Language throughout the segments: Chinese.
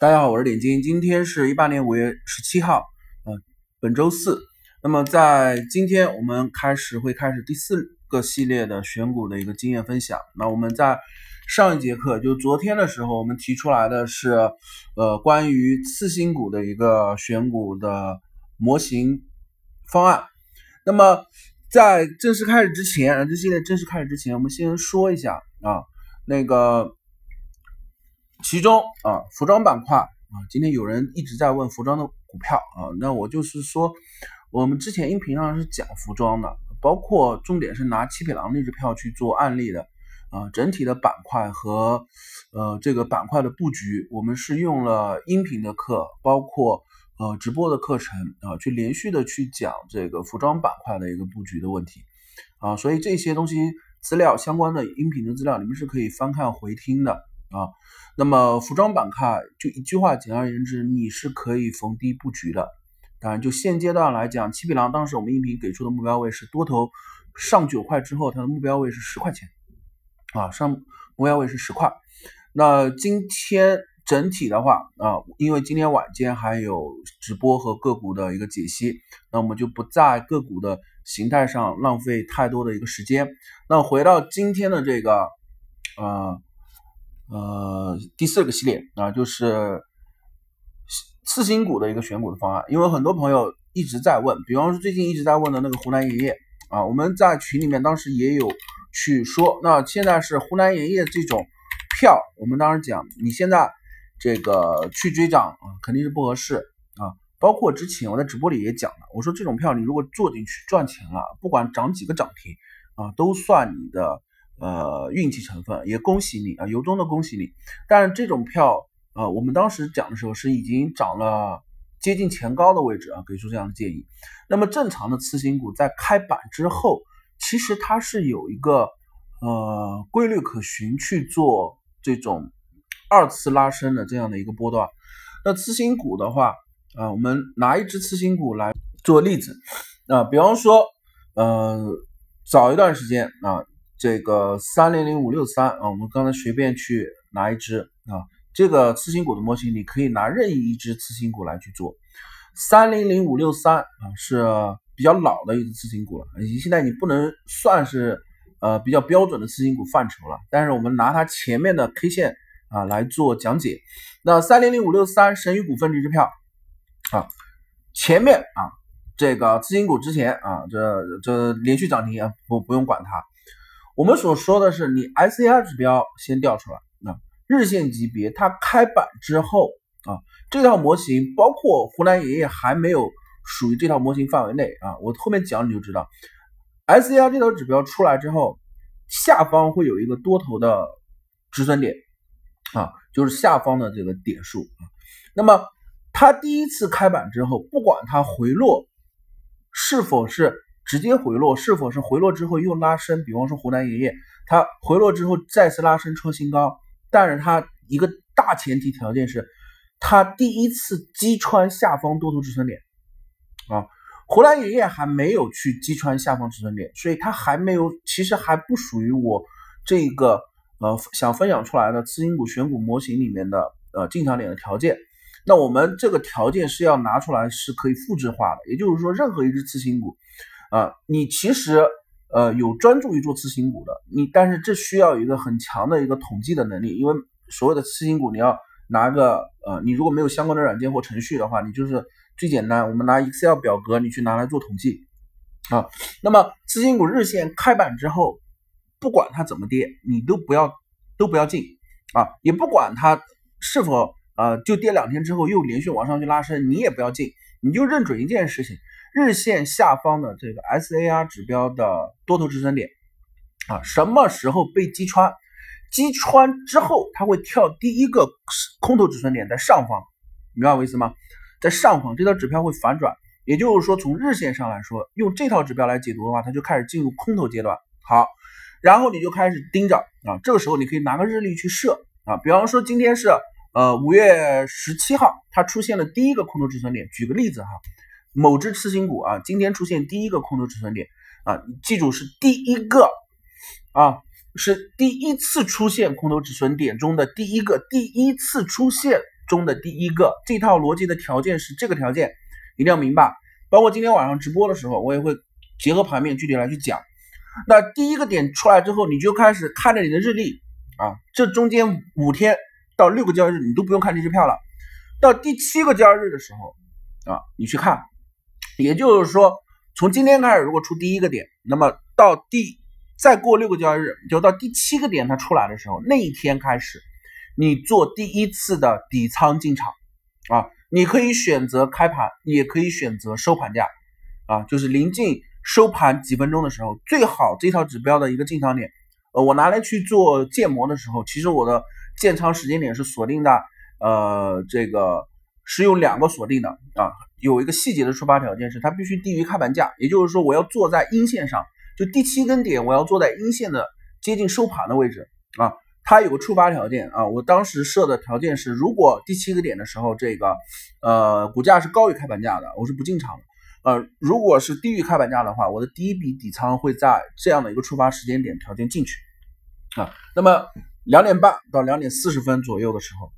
大家好，我是点金，今天是一八年五月十七号，嗯，本周四。那么在今天我们开始会开始第四个系列的选股的一个经验分享。那我们在上一节课，就昨天的时候，我们提出来的是，呃，关于次新股的一个选股的模型方案。那么在正式开始之前，这系列正式开始之前，我们先说一下啊，那个。其中啊，服装板块啊，今天有人一直在问服装的股票啊，那我就是说，我们之前音频上是讲服装的，包括重点是拿七匹狼那只票去做案例的啊，整体的板块和呃这个板块的布局，我们是用了音频的课，包括呃直播的课程啊，去连续的去讲这个服装板块的一个布局的问题啊，所以这些东西资料相关的音频的资料，你们是可以翻看回听的。啊，那么服装板块就一句话，简而言之，你是可以逢低布局的。当然，就现阶段来讲，七匹狼当时我们音频给出的目标位是多头上九块之后，它的目标位是十块钱啊，上目标位是十块。那今天整体的话啊，因为今天晚间还有直播和个股的一个解析，那我们就不在个股的形态上浪费太多的一个时间。那回到今天的这个啊。呃，第四个系列啊，就是次新股的一个选股的方案。因为很多朋友一直在问，比方说最近一直在问的那个湖南盐业啊，我们在群里面当时也有去说，那现在是湖南盐业这种票，我们当时讲，你现在这个去追涨啊，肯定是不合适啊。包括之前我在直播里也讲了，我说这种票你如果做进去赚钱了，不管涨几个涨停啊，都算你的。呃，运气成分也恭喜你啊，由衷的恭喜你。但这种票，呃，我们当时讲的时候是已经涨了接近前高的位置啊，给出这样的建议。那么正常的次新股在开板之后，其实它是有一个呃规律可循去做这种二次拉升的这样的一个波段。那次新股的话，啊，我们拿一只次新股来做例子，啊，比方说，呃，早一段时间啊。这个三零零五六三啊，我们刚才随便去拿一只啊，这个次新股的模型，你可以拿任意一只次新股来去做。三零零五六三啊，是比较老的一只次新股了，已经现在你不能算是呃比较标准的次新股范畴了。但是我们拿它前面的 K 线啊来做讲解。那三零零五六三神宇股份这支票啊，前面啊这个次新股之前啊，这这连续涨停啊，不不用管它。我们所说的是，你 S A R 指标先调出来，那日线级别它开板之后啊，这套模型包括湖南爷爷还没有属于这套模型范围内啊，我后面讲你就知道，S A R 这套指标出来之后，下方会有一个多头的止损点啊，就是下方的这个点数啊，那么它第一次开板之后，不管它回落是否是。直接回落是否是回落之后又拉升？比方说湖南爷爷，它回落之后再次拉升创新高，但是它一个大前提条件是，它第一次击穿下方多头支撑点啊。湖南爷爷还没有去击穿下方支撑点，所以它还没有，其实还不属于我这个呃想分享出来的次新股选股模型里面的呃进场点的条件。那我们这个条件是要拿出来是可以复制化的，也就是说，任何一只次新股。啊，你其实呃有专注于做次新股的，你但是这需要一个很强的一个统计的能力，因为所有的次新股你要拿个呃，你如果没有相关的软件或程序的话，你就是最简单，我们拿 Excel 表格你去拿来做统计啊。那么次新股日线开板之后，不管它怎么跌，你都不要都不要进啊，也不管它是否呃就跌两天之后又连续往上去拉升，你也不要进，你就认准一件事情。日线下方的这个 S A R 指标的多头支撑点啊，什么时候被击穿？击穿之后，它会跳第一个空头止损点在上方，明白我意思吗？在上方，这条指标会反转，也就是说，从日线上来说，用这套指标来解读的话，它就开始进入空头阶段。好，然后你就开始盯着啊，这个时候你可以拿个日历去设啊，比方说今天是呃五月十七号，它出现了第一个空头止损点，举个例子哈。某只次新股啊，今天出现第一个空头止损点啊，记住是第一个啊，是第一次出现空头止损点中的第一个，第一次出现中的第一个。这套逻辑的条件是这个条件，一定要明白。包括今天晚上直播的时候，我也会结合盘面具体来去讲。那第一个点出来之后，你就开始看着你的日历啊，这中间五天到六个交易日，你都不用看这支票了。到第七个交易日的时候啊，你去看，也就是说，从今天开始，如果出第一个点，那么到第再过六个交易日，就到第七个点它出来的时候，那一天开始，你做第一次的底仓进场。啊，你可以选择开盘，也可以选择收盘价。啊，就是临近收盘几分钟的时候，最好这套指标的一个进场点，呃，我拿来去做建模的时候，其实我的建仓时间点是锁定的，呃，这个是用两个锁定的啊，有一个细节的出发条件是它必须低于开盘价，也就是说我要坐在阴线上。就第七根点，我要坐在阴线的接近收盘的位置啊，它有个触发条件啊，我当时设的条件是，如果第七个点的时候，这个呃股价是高于开盘价的，我是不进场的。呃，如果是低于开盘价的话，我的第一笔底仓会在这样的一个触发时间点条件进去啊。那么两点半到两点四十分左右的时候，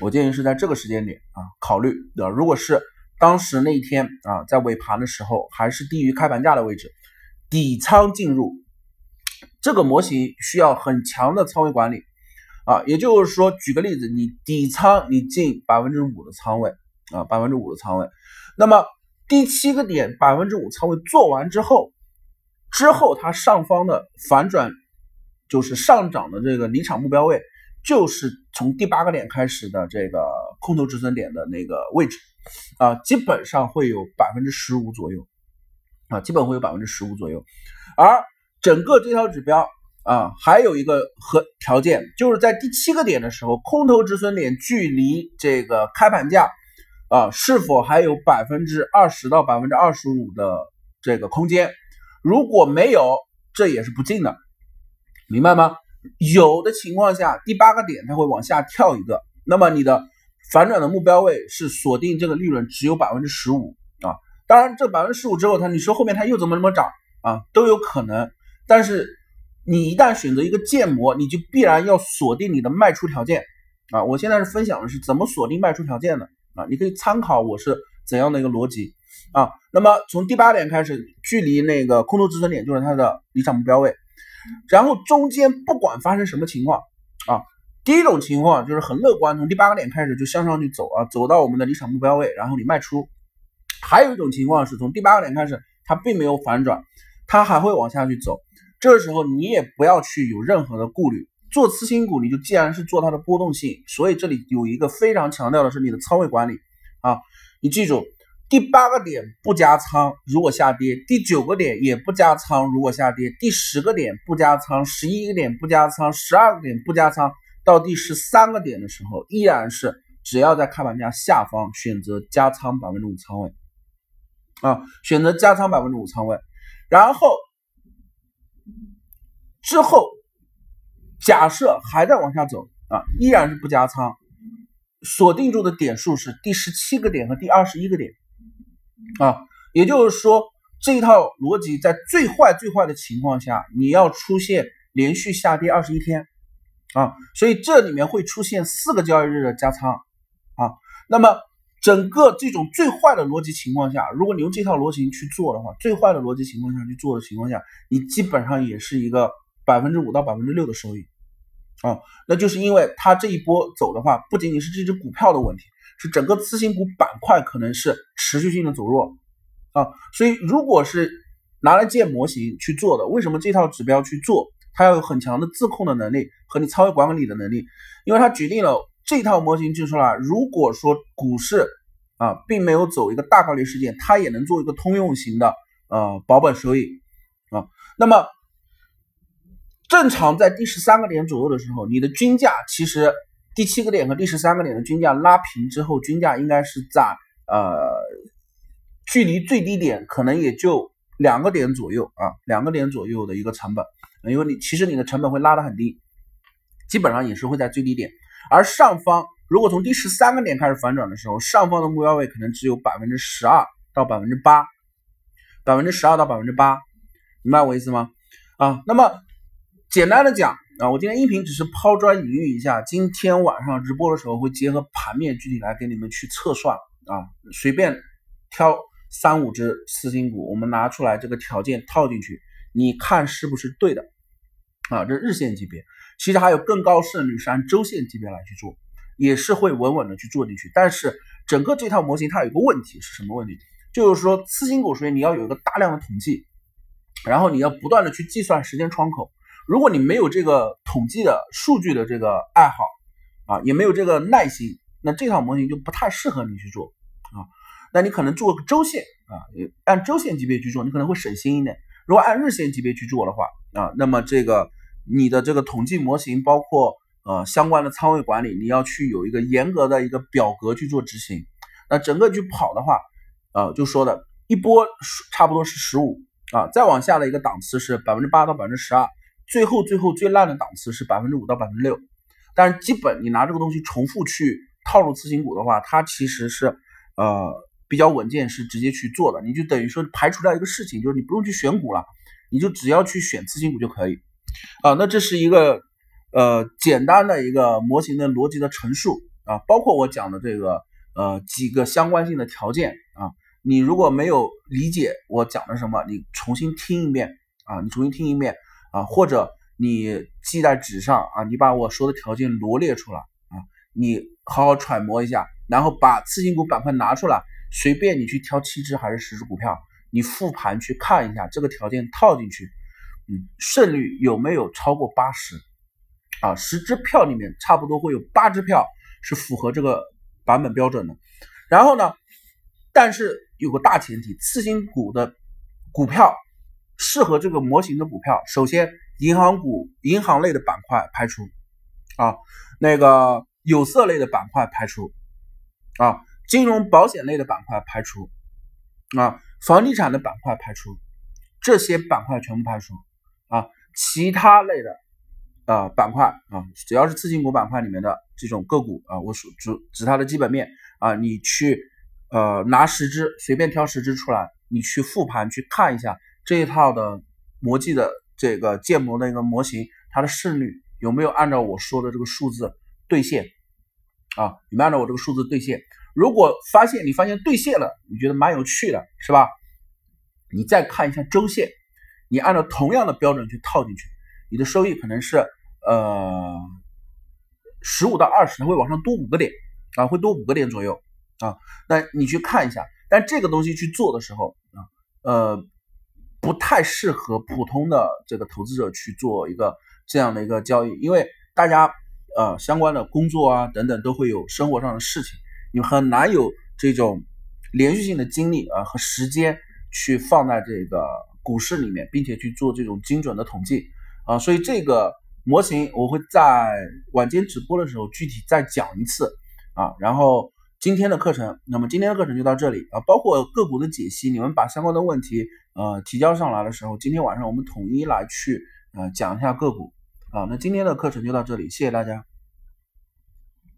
我建议是在这个时间点啊考虑的。如果是当时那一天啊在尾盘的时候还是低于开盘价的位置。底仓进入这个模型需要很强的仓位管理啊，也就是说，举个例子，你底仓你进百分之五的仓位啊，百分之五的仓位，那么第七个点百分之五仓位做完之后，之后它上方的反转就是上涨的这个离场目标位，就是从第八个点开始的这个空头止损点的那个位置啊，基本上会有百分之十五左右。啊，基本会有百分之十五左右，而整个这条指标啊，还有一个和条件，就是在第七个点的时候，空头止损点距离这个开盘价啊，是否还有百分之二十到百分之二十五的这个空间？如果没有，这也是不进的，明白吗？有的情况下，第八个点它会往下跳一个，那么你的反转的目标位是锁定这个利润只有百分之十五啊。当然，这百分之十五之后，它你说后面它又怎么怎么涨啊，都有可能。但是你一旦选择一个建模，你就必然要锁定你的卖出条件啊。我现在是分享的是怎么锁定卖出条件的啊，你可以参考我是怎样的一个逻辑啊。那么从第八点开始，距离那个空头止损点就是它的离场目标位，然后中间不管发生什么情况啊，第一种情况就是很乐观，从第八个点开始就向上去走啊，走到我们的离场目标位，然后你卖出。还有一种情况是从第八个点开始，它并没有反转，它还会往下去走。这时候你也不要去有任何的顾虑。做次新股，你就既然是做它的波动性，所以这里有一个非常强调的是你的仓位管理啊。你记住，第八个点不加仓，如果下跌；第九个点也不加仓，如果下跌；第十个点不加仓，十一个点不加仓，十二个点不加仓，到第十三个点的时候，依然是只要在开盘价下方选择加仓百分之五仓位。啊，选择加仓百分之五仓位，然后之后假设还在往下走啊，依然是不加仓，锁定住的点数是第十七个点和第二十一个点啊，也就是说这一套逻辑在最坏最坏的情况下，你要出现连续下跌二十一天啊，所以这里面会出现四个交易日的加仓啊，那么。整个这种最坏的逻辑情况下，如果你用这套逻辑去做的话，最坏的逻辑情况下去做的情况下，你基本上也是一个百分之五到百分之六的收益啊。那就是因为它这一波走的话，不仅仅是这只股票的问题，是整个次新股板块可能是持续性的走弱啊。所以如果是拿来建模型去做的，为什么这套指标去做，它要有很强的自控的能力和你仓位管理的能力，因为它决定了。这套模型就出来，如果说股市啊并没有走一个大概率事件，它也能做一个通用型的呃保本收益啊。那么正常在第十三个点左右的时候，你的均价其实第七个点和第十三个点的均价拉平之后，均价应该是在呃距离最低点可能也就两个点左右啊，两个点左右的一个成本，因为你其实你的成本会拉得很低，基本上也是会在最低点。而上方如果从第十三个点开始反转的时候，上方的目标位可能只有百分之十二到百分之八，百分之十二到百分之八，明白我意思吗？啊，那么简单的讲啊，我今天音频只是抛砖引玉一下，今天晚上直播的时候会结合盘面具体来给你们去测算啊，随便挑三五只次新股，我们拿出来这个条件套进去，你看是不是对的啊？这日线级别，其实还有更高胜率是按周线级别来去做，也是会稳稳的去做进去。但是整个这套模型它有一个问题是什么问题？就是说次新股，所以你要有一个大量的统计。然后你要不断的去计算时间窗口，如果你没有这个统计的数据的这个爱好啊，也没有这个耐心，那这套模型就不太适合你去做啊。那你可能做个周线啊，按周线级别去做，你可能会省心一点。如果按日线级别去做的话啊，那么这个你的这个统计模型，包括呃相关的仓位管理，你要去有一个严格的一个表格去做执行。那整个去跑的话，呃，就说的一波差不多是十五。啊，再往下的一个档次是百分之八到百分之十二，最后最后最烂的档次是百分之五到百分之六。但是基本你拿这个东西重复去套入次新股的话，它其实是呃比较稳健，是直接去做的。你就等于说排除掉一个事情，就是你不用去选股了，你就只要去选次新股就可以。啊，那这是一个呃简单的一个模型的逻辑的陈述啊，包括我讲的这个呃几个相关性的条件啊。你如果没有理解我讲的什么，你重新听一遍啊，你重新听一遍啊，或者你记在纸上啊，你把我说的条件罗列出来啊，你好好揣摩一下，然后把次新股板块拿出来，随便你去挑七只还是十只股票，你复盘去看一下这个条件套进去，嗯，胜率有没有超过八十啊？十只票里面差不多会有八只票是符合这个版本标准的，然后呢，但是。有个大前提，次新股的股票适合这个模型的股票，首先银行股、银行类的板块排除啊，那个有色类的板块排除啊，金融保险类的板块排除啊，房地产的板块排除，这些板块全部排除啊，其他类的啊板块啊，只要是次新股板块里面的这种个股啊，我数指指它的基本面啊，你去。呃，拿十只，随便挑十只出来，你去复盘去看一下这一套的模技的这个建模的一个模型，它的胜率有没有按照我说的这个数字兑现啊？有没有按照我这个数字兑现？如果发现你发现兑现了，你觉得蛮有趣的，是吧？你再看一下周线，你按照同样的标准去套进去，你的收益可能是呃十五到二十，它会往上多五个点啊，会多五个点左右。啊，那你去看一下，但这个东西去做的时候啊，呃，不太适合普通的这个投资者去做一个这样的一个交易，因为大家呃相关的工作啊等等都会有生活上的事情，你很难有这种连续性的精力啊和时间去放在这个股市里面，并且去做这种精准的统计啊，所以这个模型我会在晚间直播的时候具体再讲一次啊，然后。今天的课程，那么今天的课程就到这里啊，包括个股的解析，你们把相关的问题呃提交上来的时候，今天晚上我们统一来去呃讲一下个股啊。那今天的课程就到这里，谢谢大家。